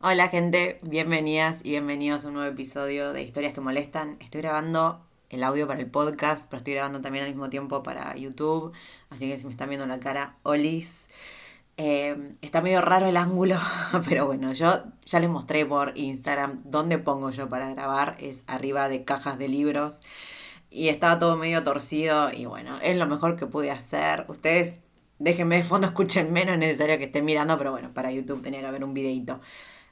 Hola gente, bienvenidas y bienvenidos a un nuevo episodio de Historias que Molestan. Estoy grabando el audio para el podcast, pero estoy grabando también al mismo tiempo para YouTube. Así que si me están viendo la cara, olis. Eh, está medio raro el ángulo, pero bueno, yo ya les mostré por Instagram dónde pongo yo para grabar. Es arriba de cajas de libros. Y estaba todo medio torcido y bueno, es lo mejor que pude hacer. Ustedes déjenme de fondo, escuchen no es necesario que estén mirando, pero bueno, para YouTube tenía que haber un videito.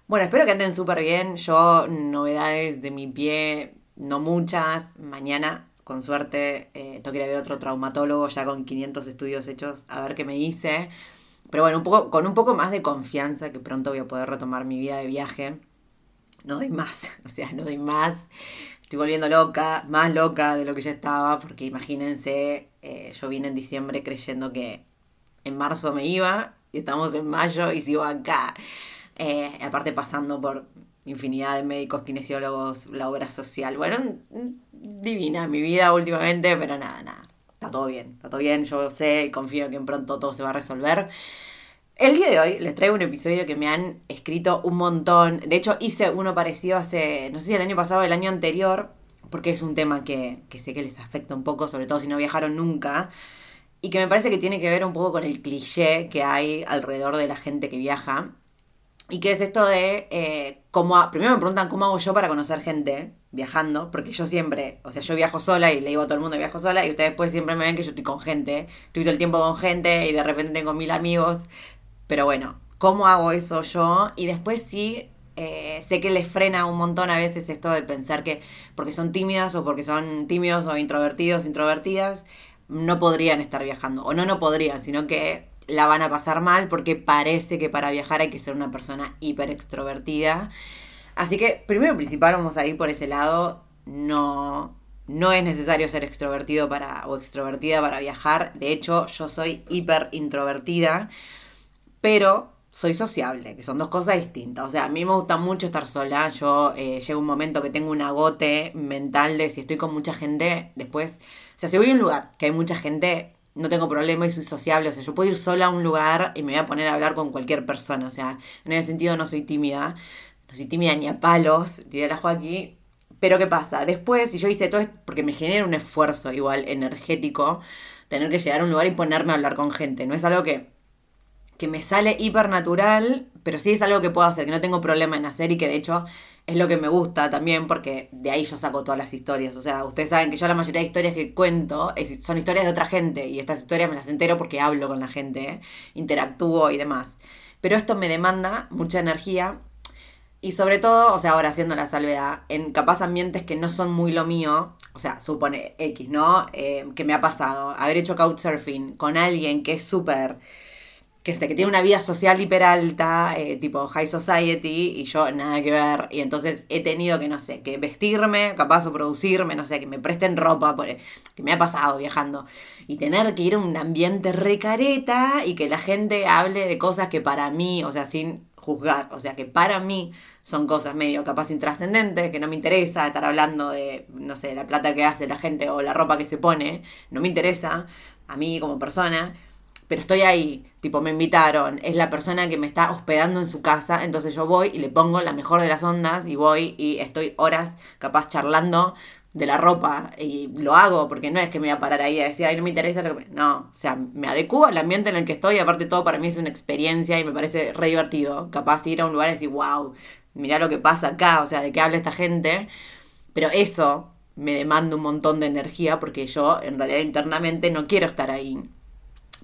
Bueno, espero que anden súper bien. Yo, novedades de mi pie, no muchas. Mañana, con suerte, eh, tengo que ir a ver otro traumatólogo ya con 500 estudios hechos, a ver qué me hice. Pero bueno, con un poco más de confianza que pronto voy a poder retomar mi vida de viaje. No doy más, o sea, no doy más. Estoy volviendo loca, más loca de lo que ya estaba, porque imagínense, eh, yo vine en diciembre creyendo que en marzo me iba, y estamos en mayo y sigo acá. Eh, aparte pasando por infinidad de médicos, kinesiólogos, la obra social. Bueno, divina mi vida últimamente, pero nada, nada. Está todo bien, está todo bien, yo sé y confío que en pronto todo se va a resolver. El día de hoy les traigo un episodio que me han escrito un montón. De hecho, hice uno parecido hace, no sé si el año pasado o el año anterior, porque es un tema que, que sé que les afecta un poco, sobre todo si no viajaron nunca y que me parece que tiene que ver un poco con el cliché que hay alrededor de la gente que viaja. Y que es esto de eh, cómo. Primero me preguntan cómo hago yo para conocer gente viajando, porque yo siempre, o sea, yo viajo sola y le digo a todo el mundo viajo sola, y ustedes pues siempre me ven que yo estoy con gente, estoy todo el tiempo con gente y de repente tengo mil amigos. Pero bueno, ¿cómo hago eso yo? Y después sí, eh, sé que les frena un montón a veces esto de pensar que porque son tímidas o porque son tímidos o introvertidos, introvertidas, no podrían estar viajando. O no, no podrían, sino que la van a pasar mal porque parece que para viajar hay que ser una persona hiper extrovertida. Así que, primero y principal, vamos a ir por ese lado. No, no es necesario ser extrovertido para, o extrovertida para viajar. De hecho, yo soy hiper introvertida, pero soy sociable, que son dos cosas distintas. O sea, a mí me gusta mucho estar sola. Yo eh, llego un momento que tengo un agote mental de si estoy con mucha gente, después. O sea, si voy a un lugar que hay mucha gente, no tengo problema y soy sociable. O sea, yo puedo ir sola a un lugar y me voy a poner a hablar con cualquier persona. O sea, en ese sentido no soy tímida. No soy tímida ni a palos, diré la aquí. Pero ¿qué pasa? Después, si yo hice todo esto, porque me genera un esfuerzo igual energético, tener que llegar a un lugar y ponerme a hablar con gente. No es algo que, que me sale hiper natural, pero sí es algo que puedo hacer, que no tengo problema en hacer y que de hecho es lo que me gusta también porque de ahí yo saco todas las historias. O sea, ustedes saben que yo la mayoría de historias que cuento son historias de otra gente y estas historias me las entero porque hablo con la gente, interactúo y demás. Pero esto me demanda mucha energía y sobre todo, o sea, ahora haciendo la salvedad, en capaz ambientes que no son muy lo mío, o sea, supone X, ¿no? Eh, que me ha pasado haber hecho couchsurfing con alguien que es súper que, que tiene una vida social hiper alta, eh, tipo high society, y yo nada que ver. Y entonces he tenido que, no sé, que vestirme, capaz o producirme, no sé, que me presten ropa, por, que me ha pasado viajando. Y tener que ir a un ambiente recareta y que la gente hable de cosas que para mí, o sea, sin juzgar, o sea, que para mí son cosas medio capaz intrascendentes, que no me interesa estar hablando de, no sé, la plata que hace la gente o la ropa que se pone, no me interesa a mí como persona pero estoy ahí, tipo, me invitaron, es la persona que me está hospedando en su casa, entonces yo voy y le pongo la mejor de las ondas y voy y estoy horas capaz charlando de la ropa y lo hago porque no es que me voy a parar ahí a decir, ay, no me interesa lo que me... No, o sea, me adecuo al ambiente en el que estoy aparte todo para mí es una experiencia y me parece re divertido. Capaz ir a un lugar y decir, wow, mirá lo que pasa acá, o sea, de qué habla esta gente. Pero eso me demanda un montón de energía porque yo en realidad internamente no quiero estar ahí.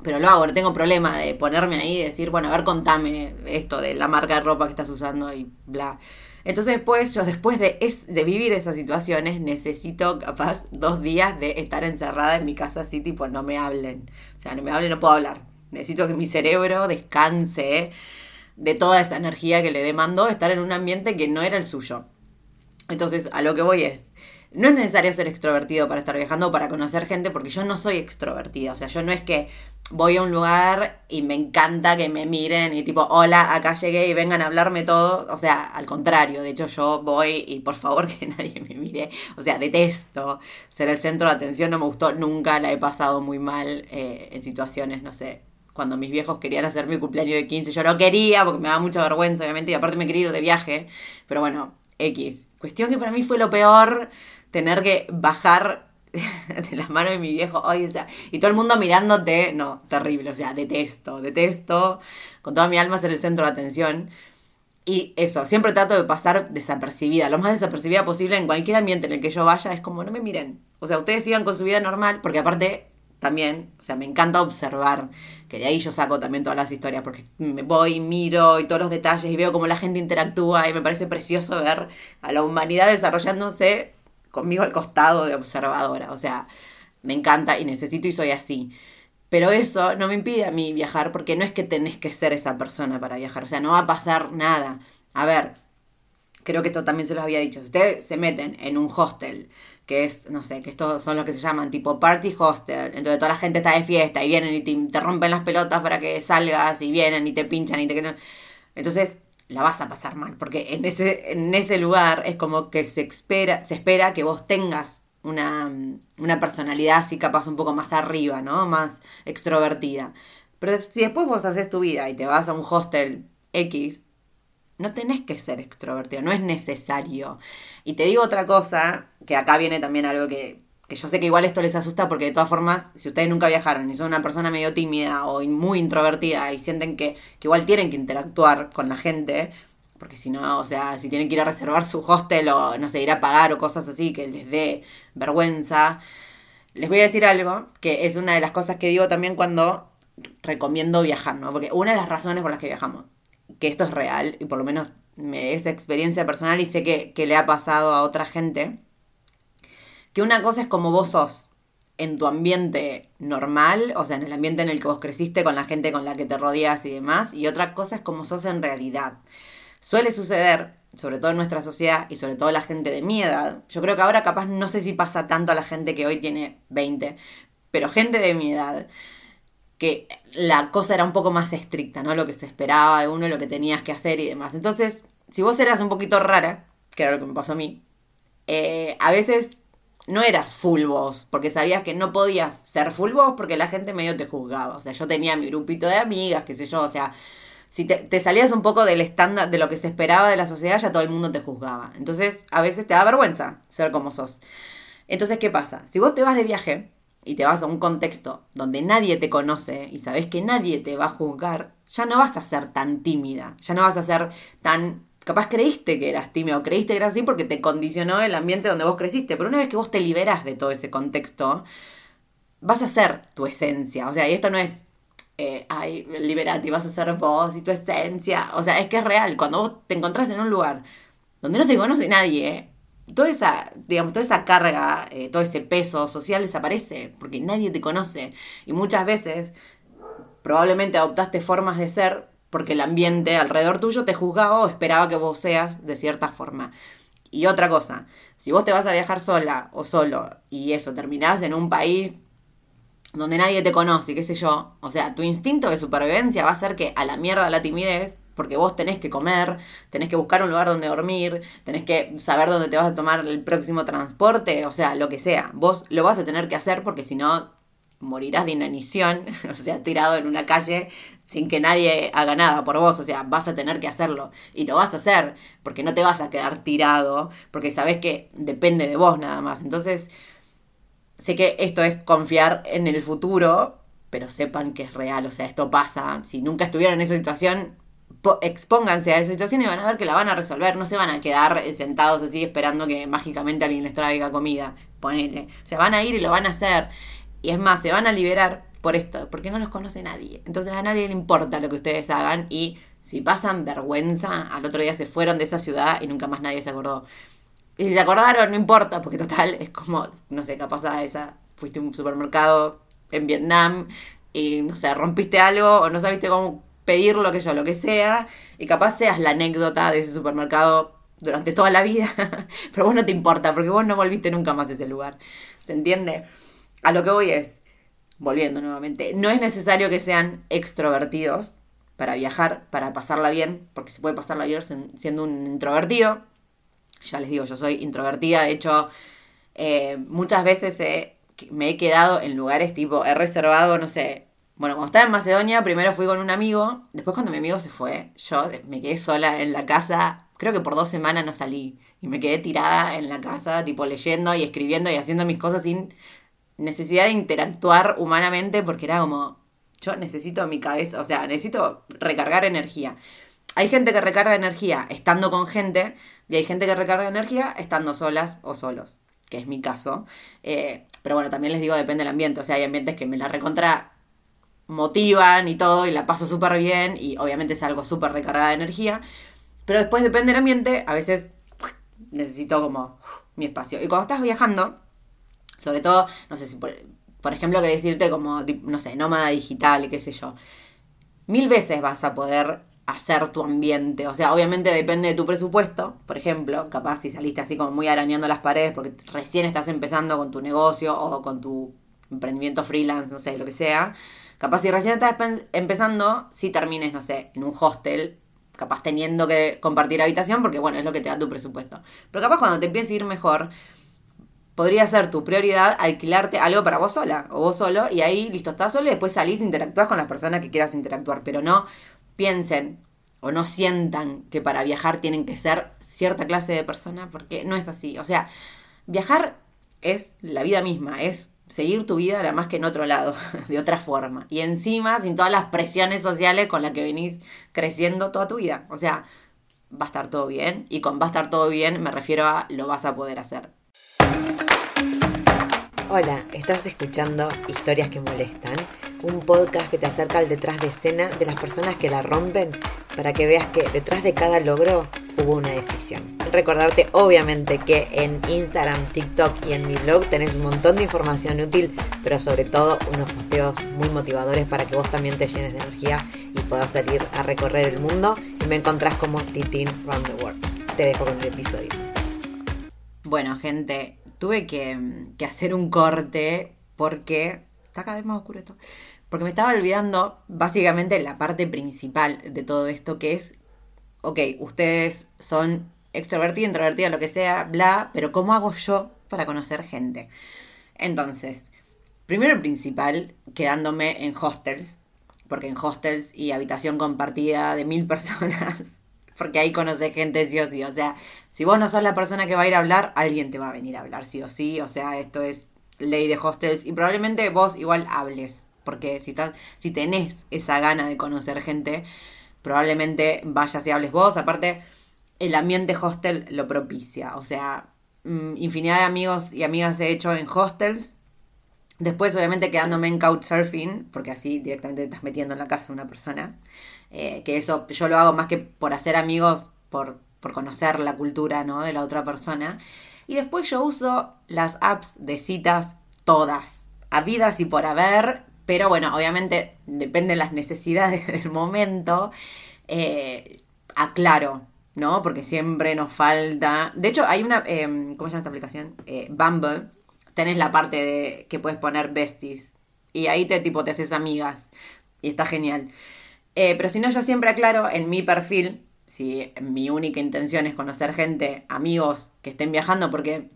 Pero lo hago, no tengo problema de ponerme ahí y decir, bueno, a ver, contame esto de la marca de ropa que estás usando y bla. Entonces después, yo después de, de vivir esas situaciones, necesito capaz dos días de estar encerrada en mi casa así, tipo, no me hablen. O sea, no me hablen, no puedo hablar. Necesito que mi cerebro descanse de toda esa energía que le demandó estar en un ambiente que no era el suyo. Entonces, a lo que voy es, no es necesario ser extrovertido para estar viajando o para conocer gente, porque yo no soy extrovertida. O sea, yo no es que voy a un lugar y me encanta que me miren y tipo, hola, acá llegué y vengan a hablarme todo. O sea, al contrario, de hecho yo voy y por favor que nadie me mire. O sea, detesto ser el centro de atención, no me gustó nunca, la he pasado muy mal eh, en situaciones, no sé. Cuando mis viejos querían hacer mi cumpleaños de 15, yo no quería porque me daba mucha vergüenza, obviamente, y aparte me quería ir de viaje. Pero bueno, X. Cuestión que para mí fue lo peor, tener que bajar de las manos de mi viejo, o sea, y todo el mundo mirándote, no, terrible, o sea, detesto, detesto, con toda mi alma ser el centro de atención. Y eso, siempre trato de pasar desapercibida, lo más desapercibida posible en cualquier ambiente en el que yo vaya, es como, no me miren. O sea, ustedes sigan con su vida normal, porque aparte, también, o sea, me encanta observar, que de ahí yo saco también todas las historias, porque me voy, miro y todos los detalles y veo cómo la gente interactúa y me parece precioso ver a la humanidad desarrollándose conmigo al costado de observadora. O sea, me encanta y necesito y soy así. Pero eso no me impide a mí viajar porque no es que tenés que ser esa persona para viajar. O sea, no va a pasar nada. A ver, creo que esto también se los había dicho. ustedes se meten en un hostel, que es, no sé, que estos son los que se llaman tipo party hostel, entonces toda la gente está de fiesta y vienen y te, rompen las pelotas para que salgas y vienen y te pinchan y te... Entonces, la vas a pasar mal, porque en ese, en ese lugar es como que se espera, se espera que vos tengas una, una personalidad así capaz un poco más arriba, ¿no? Más extrovertida. Pero si después vos haces tu vida y te vas a un hostel X, no tenés que ser extrovertido, no es necesario. Y te digo otra cosa, que acá viene también algo que que yo sé que igual esto les asusta porque de todas formas, si ustedes nunca viajaron y son una persona medio tímida o muy introvertida y sienten que, igual tienen que interactuar con la gente, porque si no, o sea, si tienen que ir a reservar su hostel o, no sé, ir a pagar o cosas así que les dé vergüenza, les voy a decir algo que es una de las cosas que digo también cuando recomiendo viajar, ¿no? Porque una de las razones por las que viajamos, que esto es real y por lo menos me es experiencia personal y sé que, que le ha pasado a otra gente, que una cosa es como vos sos en tu ambiente normal, o sea, en el ambiente en el que vos creciste con la gente con la que te rodeas y demás, y otra cosa es como sos en realidad. Suele suceder, sobre todo en nuestra sociedad y sobre todo la gente de mi edad, yo creo que ahora capaz no sé si pasa tanto a la gente que hoy tiene 20, pero gente de mi edad, que la cosa era un poco más estricta, ¿no? Lo que se esperaba de uno, lo que tenías que hacer y demás. Entonces, si vos eras un poquito rara, que era lo que me pasó a mí, eh, a veces no eras full voz, porque sabías que no podías ser full voz porque la gente medio te juzgaba. O sea, yo tenía mi grupito de amigas, qué sé yo, o sea, si te, salías un poco del estándar de lo que se esperaba de la sociedad, ya todo el mundo te juzgaba. Entonces, a veces te da vergüenza ser como sos. Entonces, ¿qué pasa? Si vos te vas de viaje y te vas a un contexto donde nadie te conoce y sabes que nadie te va a juzgar, ya no vas a ser tan tímida, ya no vas a ser tan capaz creíste que eras tímido, creíste que eras así porque te condicionó el ambiente donde vos creciste, pero una vez que vos te liberas de todo ese contexto, vas a ser tu esencia, o sea, y esto no es, eh, ay, liberate, vas a ser vos y tu esencia, o sea, es que es real, cuando vos te encontrás en un lugar donde no te conoce nadie, toda esa, digamos, toda esa carga, eh, todo ese peso social desaparece, porque nadie te conoce, y muchas veces probablemente adoptaste formas de ser porque el ambiente alrededor tuyo te juzgaba o esperaba que vos seas de cierta forma. Y otra cosa, si vos te vas a viajar sola o solo y eso, terminás en un país donde nadie te conoce, qué sé yo, o sea, tu instinto de supervivencia va a ser que a la mierda la timidez, porque vos tenés que comer, tenés que buscar un lugar donde dormir, tenés que saber dónde te vas a tomar el próximo transporte, o sea, lo que sea, vos lo vas a tener que hacer porque si no morirás de inanición, o sea, tirado en una calle sin que nadie haga nada por vos, o sea, vas a tener que hacerlo y lo vas a hacer, porque no te vas a quedar tirado, porque sabes que depende de vos nada más. Entonces, sé que esto es confiar en el futuro, pero sepan que es real, o sea, esto pasa. Si nunca estuvieron en esa situación, expónganse a esa situación y van a ver que la van a resolver, no se van a quedar eh, sentados así esperando que mágicamente alguien les traiga comida, ponele. O sea, van a ir y lo van a hacer. Y es más, se van a liberar por esto, porque no los conoce nadie. Entonces a nadie le importa lo que ustedes hagan y si pasan vergüenza, al otro día se fueron de esa ciudad y nunca más nadie se acordó. Y si se acordaron, no importa, porque total, es como, no sé, capaz a esa, fuiste a un supermercado en Vietnam y, no sé, rompiste algo o no sabiste cómo pedir lo que yo, lo que sea, y capaz seas la anécdota de ese supermercado durante toda la vida, pero vos no te importa, porque vos no volviste nunca más a ese lugar. ¿Se entiende? A lo que voy es, volviendo nuevamente, no es necesario que sean extrovertidos para viajar, para pasarla bien, porque se puede pasarla bien siendo un introvertido. Ya les digo, yo soy introvertida, de hecho, eh, muchas veces me he quedado en lugares tipo, he reservado, no sé, bueno, cuando estaba en Macedonia, primero fui con un amigo, después cuando mi amigo se fue, yo me quedé sola en la casa, creo que por dos semanas no salí, y me quedé tirada en la casa, tipo leyendo y escribiendo y haciendo mis cosas sin necesidad de interactuar humanamente, porque era como, yo necesito mi cabeza, o sea, necesito recargar energía. Hay gente que recarga energía estando con gente, y hay gente que recarga energía estando solas o solos, que es mi caso. Eh, pero bueno, también les digo, depende del ambiente, o sea, hay ambientes que me la recontra motivan y todo, y la paso súper bien, y obviamente es algo súper recargada de energía, pero después depende del ambiente, a veces necesito como mi espacio. Y cuando estás viajando, sobre todo, no sé si por, ejemplo querés decirte como, no sé, nómada digital qué sé yo, mil veces vas a poder hacer tu ambiente. O sea, obviamente depende de tu presupuesto. Por ejemplo, capaz si saliste así como muy arañando las paredes porque recién estás empezando con tu negocio o con tu emprendimiento freelance, no sé, lo que sea. Capaz si recién estás empezando, si termines, no sé, en un hostel, capaz teniendo que compartir habitación, porque bueno, es lo que te da tu presupuesto. Pero capaz cuando te empieces a ir mejor, podría ser tu prioridad alquilarte algo para vos sola o vos solo, y ahí listo, estás solo y después salís e interactúas con las personas que quieras interactuar. Pero no piensen o no sientan que para viajar tienen que ser cierta clase de persona, porque no es así. O sea, viajar es la vida misma, es seguir tu vida nada más que en otro lado, de otra forma. Y encima sin todas las presiones sociales con las que venís creciendo toda tu vida. O sea, va a estar todo bien. Y con va a estar todo bien me refiero a lo vas a poder hacer. Hola, estás escuchando Historias que Molestan, un podcast que te acerca al detrás de escena de las personas que la rompen para que veas que detrás de cada logro hubo una decisión. Recordarte obviamente que en Instagram, TikTok y en mi blog tenés un montón de información útil, pero sobre todo unos posteos muy motivadores para que vos también te llenes de energía y puedas salir a recorrer el mundo y me encontrás como Titin Round the World. Te dejo con el episodio. Bueno, gente, tuve que, que hacer un corte porque está cada vez más oscuro esto. Porque me estaba olvidando básicamente la parte principal de todo esto, que es ok, ustedes son extrovertidos, introvertidos, lo que sea, bla, pero ¿cómo hago yo para conocer gente? Entonces, primero principal, quedándome en hostels, porque en hostels y habitación compartida de mil personas, porque ahí conoces gente sí o sí, o sea, si vos no sos la persona que va a ir a hablar, alguien te va a venir a hablar sí o sí, o sea, esto es ley de hostels y probablemente vos igual hables, porque si, estás, si tenés esa gana de conocer gente, probablemente vayas y hables vos. Aparte, el ambiente hostel lo propicia. O sea, mm, infinidad de amigos y amigas he hecho en hostels. Después, obviamente, quedándome en couchsurfing, porque así directamente te estás metiendo en la casa de una persona. Eh, que eso yo lo hago más que por hacer amigos, por, por conocer la cultura ¿no? de la otra persona. Y después yo uso las apps de citas todas, habidas y por haber, pero bueno, obviamente depende de las necesidades del momento. Eh, aclaro, ¿no? Porque siempre nos falta. De hecho, hay una. Em, ¿Cómo se llama esta aplicación? Eh, Bumble. Tenés la parte de que puedes poner besties. Y ahí te tipo te haces amigas. Y está genial. Eh, pero si no, yo siempre aclaro en mi perfil. Si mi única intención es conocer gente, amigos que estén viajando, porque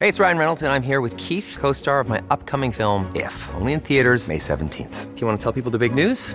Hey, it's Ryan Reynolds, and I'm here with Keith, co star of my upcoming film, If, only in theaters, May 17th. Do you want to tell people the big news?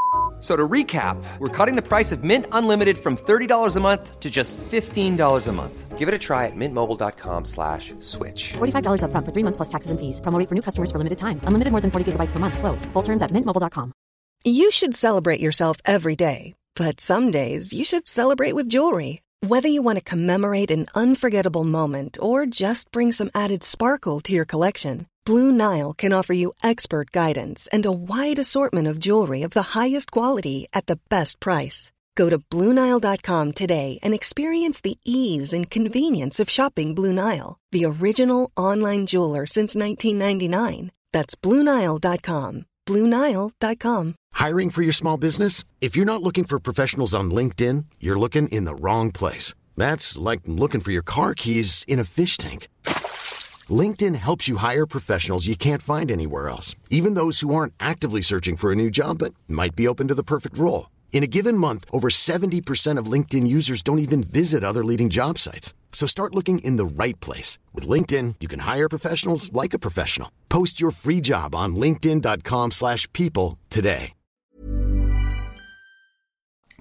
F- So to recap, we're cutting the price of Mint Unlimited from $30 a month to just $15 a month. Give it a try at mintmobile.com slash switch. $45 upfront for three months plus taxes and fees. Promo rate for new customers for limited time. Unlimited more than 40 gigabytes per month. Slows. Full terms at mintmobile.com. You should celebrate yourself every day, but some days you should celebrate with jewelry. Whether you want to commemorate an unforgettable moment or just bring some added sparkle to your collection, Blue Nile can offer you expert guidance and a wide assortment of jewelry of the highest quality at the best price. Go to BlueNile.com today and experience the ease and convenience of shopping Blue Nile, the original online jeweler since 1999. That's BlueNile.com. BlueNile.com. Hiring for your small business? If you're not looking for professionals on LinkedIn, you're looking in the wrong place. That's like looking for your car keys in a fish tank. LinkedIn helps you hire professionals you can't find anywhere else, even those who aren't actively searching for a new job but might be open to the perfect role. In a given month, over 70% of LinkedIn users don't even visit other leading job sites. So start looking in the right place. With LinkedIn, you can hire professionals like a professional. Post your free job on linkedin.com/people slash people today.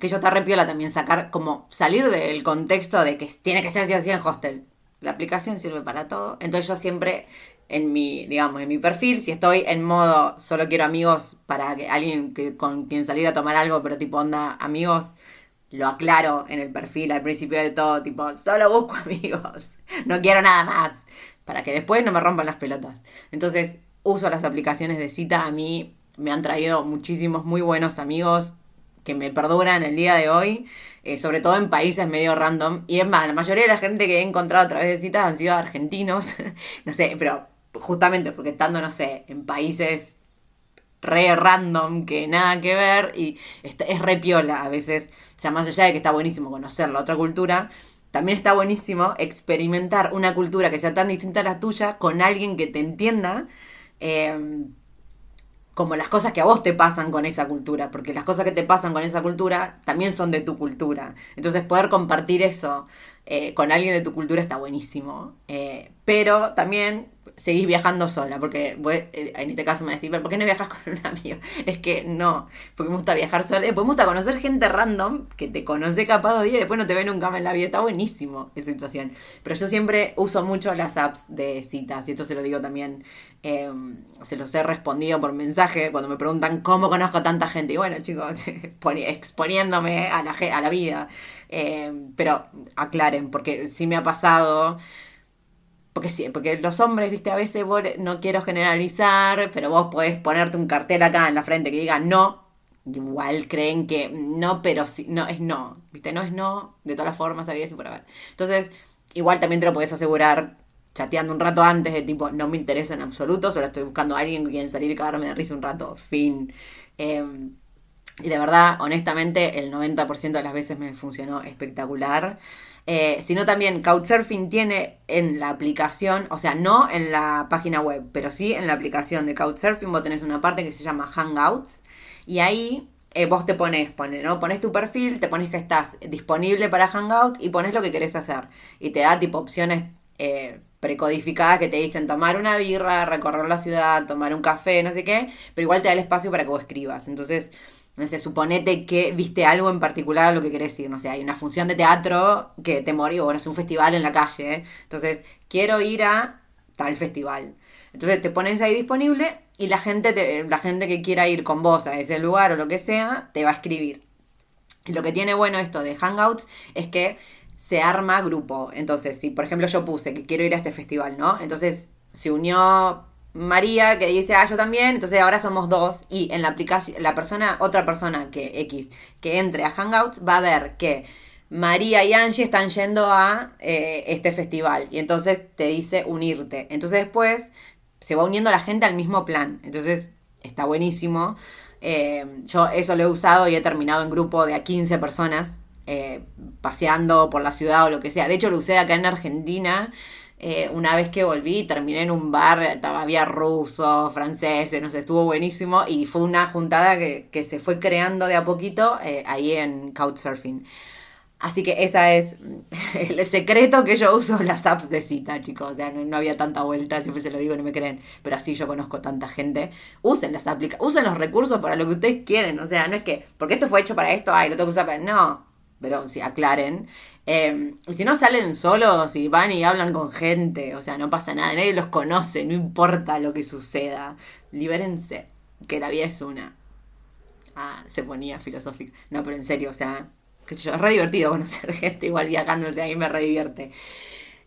Que yo te repiola también sacar, como salir del contexto de que tiene que ser así en hostel. La aplicación sirve para todo. Entonces yo siempre en mi, digamos, en mi perfil, si estoy en modo solo quiero amigos para que alguien con quien salir a tomar algo, pero tipo onda amigos, lo aclaro en el perfil al principio de todo, tipo, solo busco amigos, no quiero nada más, para que después no me rompan las pelotas. Entonces, uso las aplicaciones de cita, a mí me han traído muchísimos muy buenos amigos que me perduran el día de hoy, eh, sobre todo en países medio random. Y es más, la mayoría de la gente que he encontrado a través de citas han sido argentinos, no sé, pero justamente porque estando, no sé, en países re random que nada que ver y es re piola a veces, o sea, más allá de que está buenísimo conocer la otra cultura, también está buenísimo experimentar una cultura que sea tan distinta a la tuya con alguien que te entienda. eh, como las cosas que a vos te pasan con esa cultura, porque las cosas que te pasan con esa cultura también son de tu cultura. Entonces poder compartir eso eh, con alguien de tu cultura está buenísimo. Eh, pero también seguís viajando sola, porque vos, eh, en este caso me decís, pero ¿por qué no viajas con un amigo? Es que no, porque me gusta viajar sola, después me gusta conocer gente random que te conoce capaz dos días y después no te ve nunca más en la vida, está buenísimo esa situación. Pero yo siempre uso mucho las apps de citas, y esto se lo digo también, eh, se los he respondido por mensaje cuando me preguntan cómo conozco a tanta gente, y bueno chicos, poni- exponiéndome a la, a la vida, Eh, pero aclaren, porque sí me ha pasado... Porque sí, porque los hombres, viste, a veces vos, no quiero generalizar, pero vos podés ponerte un cartel acá en la frente que diga no. Igual creen que no, pero sí, no, es no. Viste, no es no, de todas las formas, había y por haber. Entonces, igual también te lo podés asegurar chateando un rato antes de tipo, no me interesa en absoluto, solo estoy buscando a alguien con quien salir y cagarme de risa un rato, fin. Eh, y de verdad, honestamente, el 90% de las veces me funcionó espectacular. Eh, sino también Couchsurfing tiene en la aplicación, o sea, no en la página web, pero sí en la aplicación de Couchsurfing, vos tenés una parte que se llama Hangouts. Y ahí eh, vos te pones, pone, ¿no? Pones tu perfil, te pones que estás disponible para Hangout y pones lo que querés hacer. Y te da tipo opciones eh, precodificadas que te dicen tomar una birra, recorrer la ciudad, tomar un café, no sé qué, pero igual te da el espacio para que vos escribas. Entonces, no sé, suponete que viste algo en particular a lo que querés ir. No sé, hay una función de teatro que te morí, o bueno, es un festival en la calle. ¿eh? Entonces, quiero ir a tal festival. Entonces te pones ahí disponible y la gente, te- la gente que quiera ir con vos a ese lugar o lo que sea, te va a escribir. Lo que tiene bueno esto de Hangouts es que se arma grupo. Entonces, si por ejemplo yo puse que quiero ir a este festival, ¿no? Entonces se unió María que dice, ah, yo también, entonces ahora somos dos y en la aplicación, la persona, otra persona que X, que entre a Hangouts va a ver que María y Angie están yendo a eh, este festival y entonces te dice unirte. Entonces después se va uniendo la gente al mismo plan. Entonces está buenísimo. Eh, yo eso lo he usado y he terminado en grupo de a 15 personas eh, paseando por la ciudad o lo que sea. De hecho lo usé acá en Argentina eh, una vez que volví, terminé en un bar, había rusos, franceses, no estuvo buenísimo y fue una juntada que, se fue creando de a poquito eh, ahí en Couchsurfing. Así que esa es el secreto que yo uso las apps de cita, chicos. O sea, no, había tanta vuelta, siempre se lo digo, no me creen. Pero así yo conozco tanta gente. Usen las aplicaciones, usen los recursos para lo que ustedes quieren. O sea, no es que, porque esto fue hecho para esto, ay, lo tengo que usar para. No, pero si aclaren. Eh, si no salen solos y van y hablan con gente, o sea, no pasa nada, nadie los conoce, no importa lo que suceda. Libérense, que la vida es una. Ah, se ponía filosófico. No, pero en serio, o sea, qué sé yo, es re divertido conocer gente igual viajando, o sea, a mí me re divierte.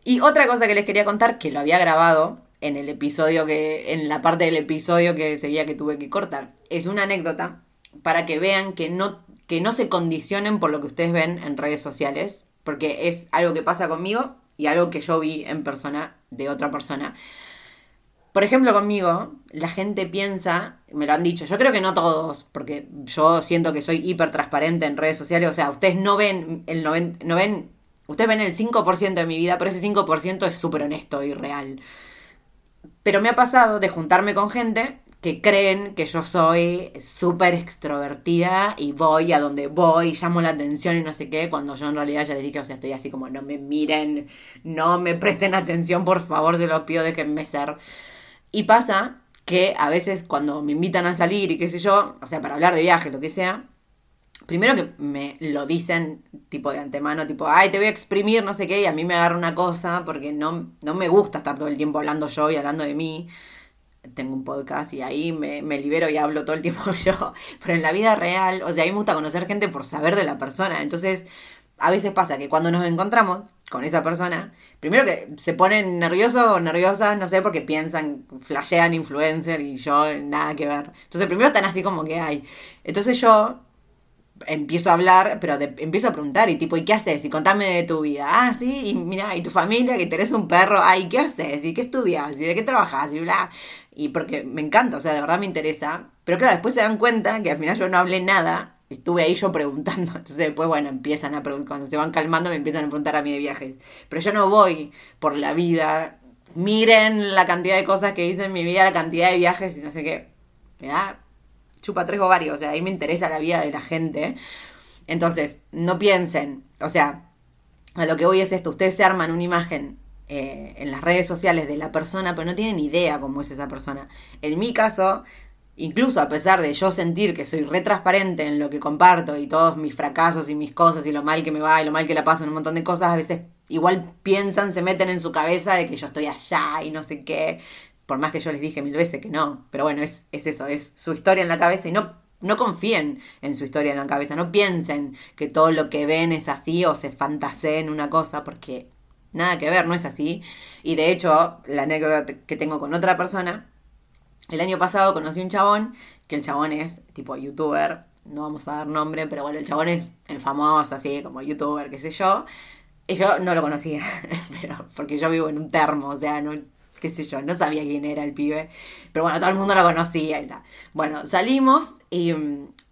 Y otra cosa que les quería contar, que lo había grabado en el episodio que, en la parte del episodio que seguía que tuve que cortar, es una anécdota para que vean que no que no se condicionen por lo que ustedes ven en redes sociales, porque es algo que pasa conmigo y algo que yo vi en persona de otra persona. Por ejemplo, conmigo, la gente piensa, me lo han dicho, yo creo que no todos, porque yo siento que soy hiper transparente en redes sociales, o sea, ustedes no ven el 90, no ven, ustedes ven el 5% de mi vida, pero ese 5% es súper honesto y real. Pero me ha pasado de juntarme con gente que creen que yo soy súper extrovertida y voy a donde voy, llamo la atención y no sé qué, cuando yo en realidad ya les dije, o sea, estoy así como, no me miren, no me presten atención, por favor, se los pido, déjenme ser. Y pasa que a veces cuando me invitan a salir y qué sé yo, o sea, para hablar de viaje, lo que sea, primero que me lo dicen tipo de antemano, tipo, ay, te voy a exprimir, no sé qué, y a mí me agarra una cosa porque no, no me gusta estar todo el tiempo hablando yo y hablando de mí tengo un podcast y ahí me, libero y hablo todo el tiempo yo. Pero en la vida real, o sea, a mí me gusta conocer gente por saber de la persona. Entonces, a veces pasa que cuando nos encontramos con esa persona, primero que se ponen nerviosos o nerviosas, no sé, porque piensan, flashean influencer y yo nada que ver. Entonces, primero están así como que hay. Entonces yo empiezo a hablar, pero empiezo a preguntar y tipo, ¿y qué haces? Y contame de tu vida. Ah, sí, y mira, y tu familia, que tenés un perro, ay, ¿qué haces? ¿Y qué estudias? ¿Y de qué trabajas? Y bla. Y porque me encanta, o sea, de verdad me interesa. Pero claro, después se dan cuenta que al final yo no hablé nada. Estuve ahí yo preguntando. Entonces después, bueno, empiezan a preguntar. Cuando se van calmando me empiezan a preguntar a mí de viajes. Pero yo no voy por la vida. Miren la cantidad de cosas que hice en mi vida, la cantidad de viajes y no sé qué. Me da chupa tres ovarios. O sea, ahí me interesa la vida de la gente. Entonces, no piensen. O sea, a lo que voy es esto. Ustedes se arman una imagen eh, en las redes sociales de la persona, pero no tienen idea cómo es esa persona. En mi caso, incluso a pesar de yo sentir que soy re transparente en lo que comparto y todos mis fracasos y mis cosas y lo mal que me va y lo mal que la paso en un montón de cosas, a veces igual piensan, se meten en su cabeza de que yo estoy allá y no sé qué, por más que yo les dije mil veces que no. Pero bueno, es, es eso, es su historia en la cabeza y no, no confíen en su historia en la cabeza, no piensen que todo lo que ven es así o se fantaseen una cosa, porque Nada que ver, no es así. Y de hecho, la anécdota que tengo con otra persona, el año pasado conocí un chabón, que el chabón es tipo youtuber, no vamos a dar nombre, pero bueno, el chabón es famoso, así como youtuber, qué sé yo. Y yo no lo conocía, pero porque yo vivo en un termo, o sea, no, qué sé yo, no sabía quién era el pibe. Pero bueno, todo el mundo lo conocía y la. Bueno, salimos y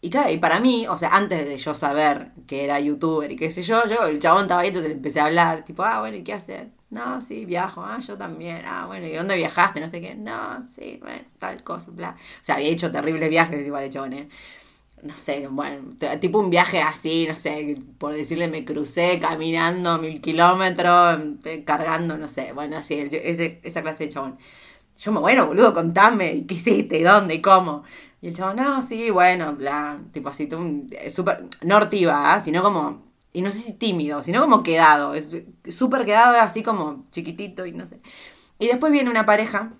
y claro, y para mí, o sea, antes de yo saber que era youtuber y qué sé yo, yo, el chabón estaba ahí, entonces le empecé a hablar, tipo, ah, bueno, ¿y qué hacer? No, sí, viajo, ah, yo también, ah, bueno, ¿y dónde viajaste? No sé qué, no, sí, tal cosa, bla. O sea, había hecho terribles viajes igual el chabón, ¿eh? No sé, bueno, tipo un viaje así, no sé, por decirle, me crucé caminando mil kilómetros, eh, cargando, no sé, bueno, así, ese, esa clase de chabón. Yo me, bueno, boludo, contame, ¿qué hiciste? ¿Y dónde? ¿Y cómo? Y el chavo, no, sí, bueno, bla, tipo así, tú, súper, no ortiva, ¿ah? sino como, y no sé si tímido, sino como quedado, súper quedado, así como chiquitito y no sé. Y después viene una pareja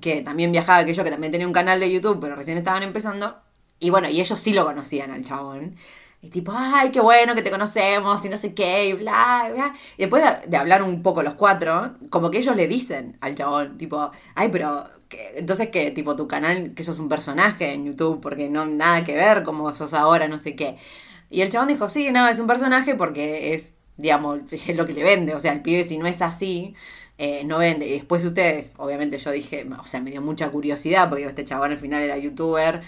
que también viajaba, que yo, que también tenía un canal de YouTube, pero recién estaban empezando, y bueno, y ellos sí lo conocían al chabón. Y tipo, ay, qué bueno que te conocemos y no sé qué, y bla, bla. Y después de, hablar un poco los cuatro, como que ellos le dicen al chabón, tipo, ay, pero entonces que tipo tu canal, que sos un personaje en YouTube, porque no nada que ver como sos ahora, no sé qué. Y el chabón dijo, sí, no, es un personaje porque es, digamos, es lo que le vende. O sea, el pibe si no es así, eh, no vende. Y después ustedes, obviamente yo dije, o sea, me dio mucha curiosidad porque este chabón al final era youtuber.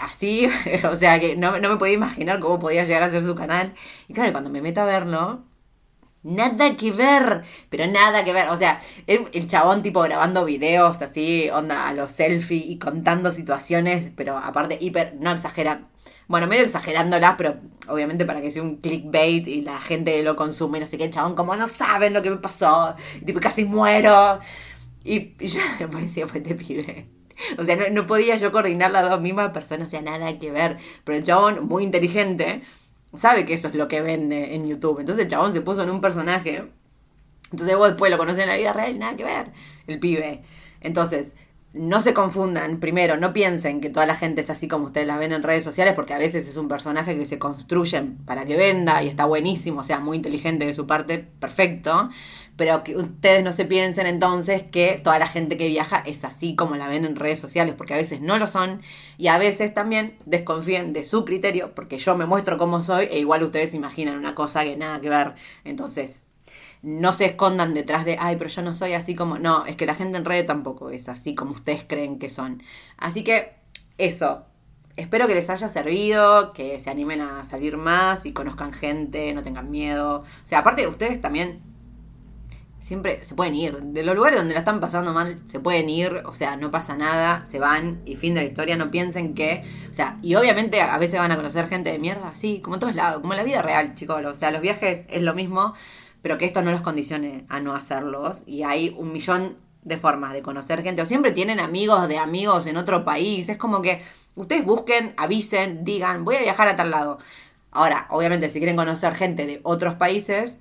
Así, o sea que no, no me podía imaginar cómo podía llegar a ser su canal. Y claro, cuando me meto a verlo, Nada que ver, pero nada que ver. O sea, el, chabón tipo grabando videos así, onda a los selfies y contando situaciones, pero aparte hiper, no exagera. Bueno, medio exagerándolas, pero obviamente para que sea un clickbait y la gente lo consume, no sé qué, chabón, como no saben lo que me pasó, y, tipo casi muero. Y, yo me parecía, pues te pibe. O sea, no, podía yo coordinar las dos mismas personas, o sea, nada que ver. Pero el chabón, muy inteligente, sabe que eso es lo que vende en YouTube. Entonces el chabón se puso en un personaje. Entonces vos después lo conocés en la vida real nada que ver, el pibe. Entonces, no se confundan, primero, no piensen que toda la gente es así como ustedes la ven en redes sociales, porque a veces es un personaje que se construye para que venda y está buenísimo, o sea, muy inteligente de su parte, perfecto pero que ustedes no se piensen entonces que toda la gente que viaja es así como la ven en redes sociales, porque a veces no lo son y a veces también desconfíen de su criterio, porque yo me muestro como soy e igual ustedes imaginan una cosa que nada que ver. Entonces, no se escondan detrás de, ay, pero yo no soy así como... No, es que la gente en redes tampoco es así como ustedes creen que son. Así que eso, espero que les haya servido, que se animen a salir más y conozcan gente, no tengan miedo. O sea, aparte ustedes también siempre se pueden ir. De los lugares donde la están pasando mal, se pueden ir, o sea, no pasa nada, se van y fin de la historia, no piensen que, o sea, y obviamente a veces van a conocer gente de mierda, sí, como en todos lados, como en la vida real, chicos, o sea, los viajes es lo mismo, pero que esto no los condicione a no hacerlos y hay un millón de formas de conocer gente, o siempre tienen amigos de amigos en otro país, es como que ustedes busquen, avisen, digan, voy a viajar a tal lado. Ahora, obviamente, si quieren conocer gente de otros países,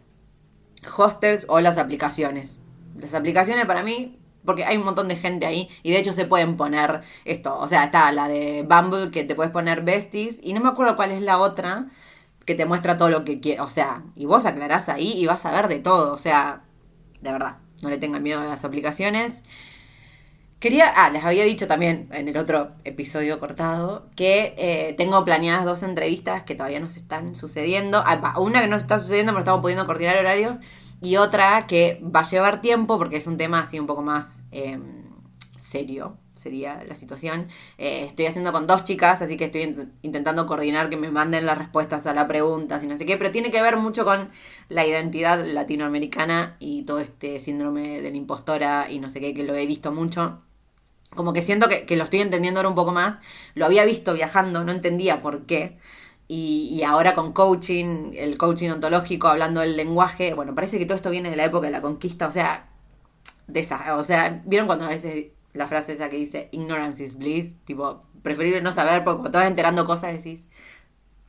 hostels o las aplicaciones. Las aplicaciones para mí, porque hay un montón de gente ahí y de hecho se pueden poner esto, o sea, está la de Bumble que te puedes poner besties y no me acuerdo cuál es la otra que te muestra todo lo que quieres, o sea, y vos aclarás ahí y vas a ver de todo, o sea, de verdad, no le tengan miedo a las aplicaciones. Quería, ah, les había dicho también en el otro episodio cortado que eh, tengo planeadas dos entrevistas que todavía no se están sucediendo. Ah, una que no se está sucediendo, pero estamos pudiendo coordinar horarios. Y otra que va a llevar tiempo porque es un tema así un poco más em, serio, sería la situación. Eh, estoy haciendo con dos chicas, así que estoy intentando coordinar que me manden las respuestas a las preguntas y no sé qué, pero tiene que ver mucho con la identidad latinoamericana y todo este síndrome de la impostora y no sé qué, que lo he visto mucho como que siento que, lo estoy entendiendo ahora un poco más. Lo había visto viajando, no entendía por qué. Y, ahora con coaching, el coaching ontológico, hablando del lenguaje, bueno, parece que todo esto viene de la época de la conquista, o sea, de esa, o sea, ¿vieron cuando a veces la frase esa que dice ignorance is bliss? Tipo, preferible no saber, porque cuando vas enterando cosas decís,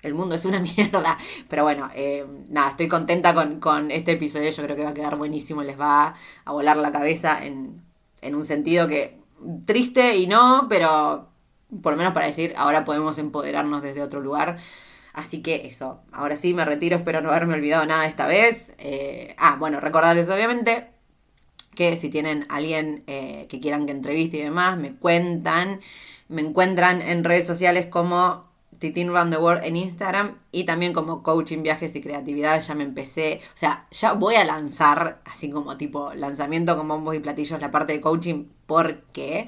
el mundo es una mierda. Pero bueno, eh, nada, estoy contenta con, con, este episodio, yo creo que va a quedar buenísimo, les va a volar la cabeza en, en un sentido que triste y no, pero por lo menos para decir, ahora podemos empoderarnos desde otro lugar. Así que eso, ahora sí me retiro, espero no haberme olvidado nada esta vez. Eh, ah, bueno, recordarles obviamente que si tienen alguien eh, que quieran que entreviste y demás, me cuentan, me encuentran en redes sociales como Titin Round en Instagram y también como coaching, viajes y creatividad. Ya me empecé, o sea, ya voy a lanzar, así como tipo lanzamiento con bombos y platillos, la parte de coaching, porque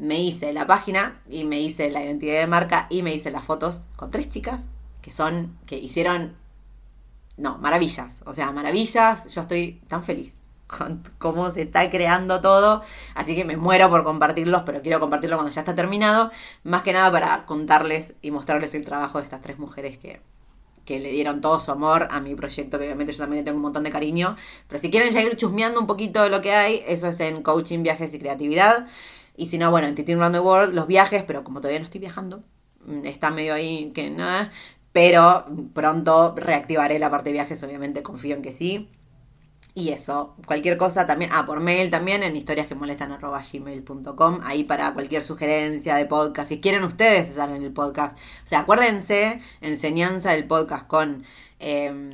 me hice la página y me hice la identidad de marca y me hice las fotos con tres chicas que son, que hicieron, no, maravillas, o sea, maravillas. Yo estoy tan feliz con cómo se está creando todo. Así que me muero por compartirlos, pero quiero compartirlo cuando ya está terminado. Más que nada para contarles y mostrarles el trabajo de estas tres mujeres que, que le dieron todo su amor a mi proyecto, que obviamente yo también le tengo un montón de cariño. Pero si quieren ya ir chusmeando un poquito de lo que hay, eso es en coaching, viajes y creatividad. Y si no, bueno, en Titin Round the World, los viajes, pero como todavía no estoy viajando, mm, está medio ahí que nada. Pero pronto reactivaré la parte de viajes, obviamente confío en que sí. Y eso, cualquier cosa también, ah, por mail también en historias ahí para cualquier sugerencia de podcast, si quieren ustedes estar en el podcast. O sea, acuérdense, enseñanza del podcast con, em,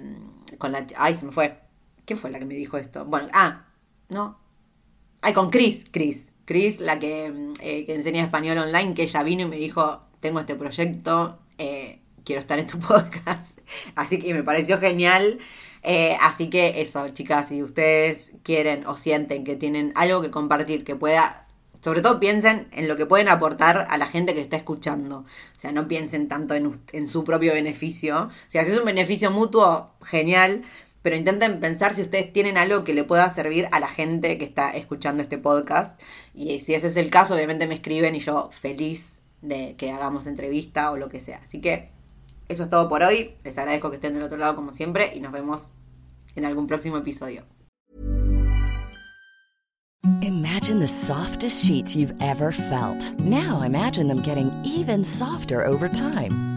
con la, ay, se me fue, ¿qué fue la que me dijo esto? Bueno, ah, no, ay, con Chris, Chris, Cris, la que, eh, que enseña español online, que ella vino y me dijo, tengo este proyecto, eh, quiero estar en tu podcast. Así que me pareció genial. Eh, así que eso, chicas, si ustedes quieren o sienten que tienen algo que compartir, que pueda, sobre todo piensen en lo que pueden aportar a la gente que está escuchando. O sea, no piensen tanto en, en su propio beneficio. O sea, si es un beneficio mutuo, genial. Pero intenten pensar si ustedes tienen algo que le pueda servir a la gente que está escuchando este podcast. Y si ese es el caso, obviamente me escriben y yo feliz de que hagamos entrevista o lo que sea. Así que eso es todo por hoy. Les agradezco que estén del otro lado como siempre y nos vemos en algún próximo episodio. Imagine the softest sheets you've ever felt. Now imagine them getting even softer over time.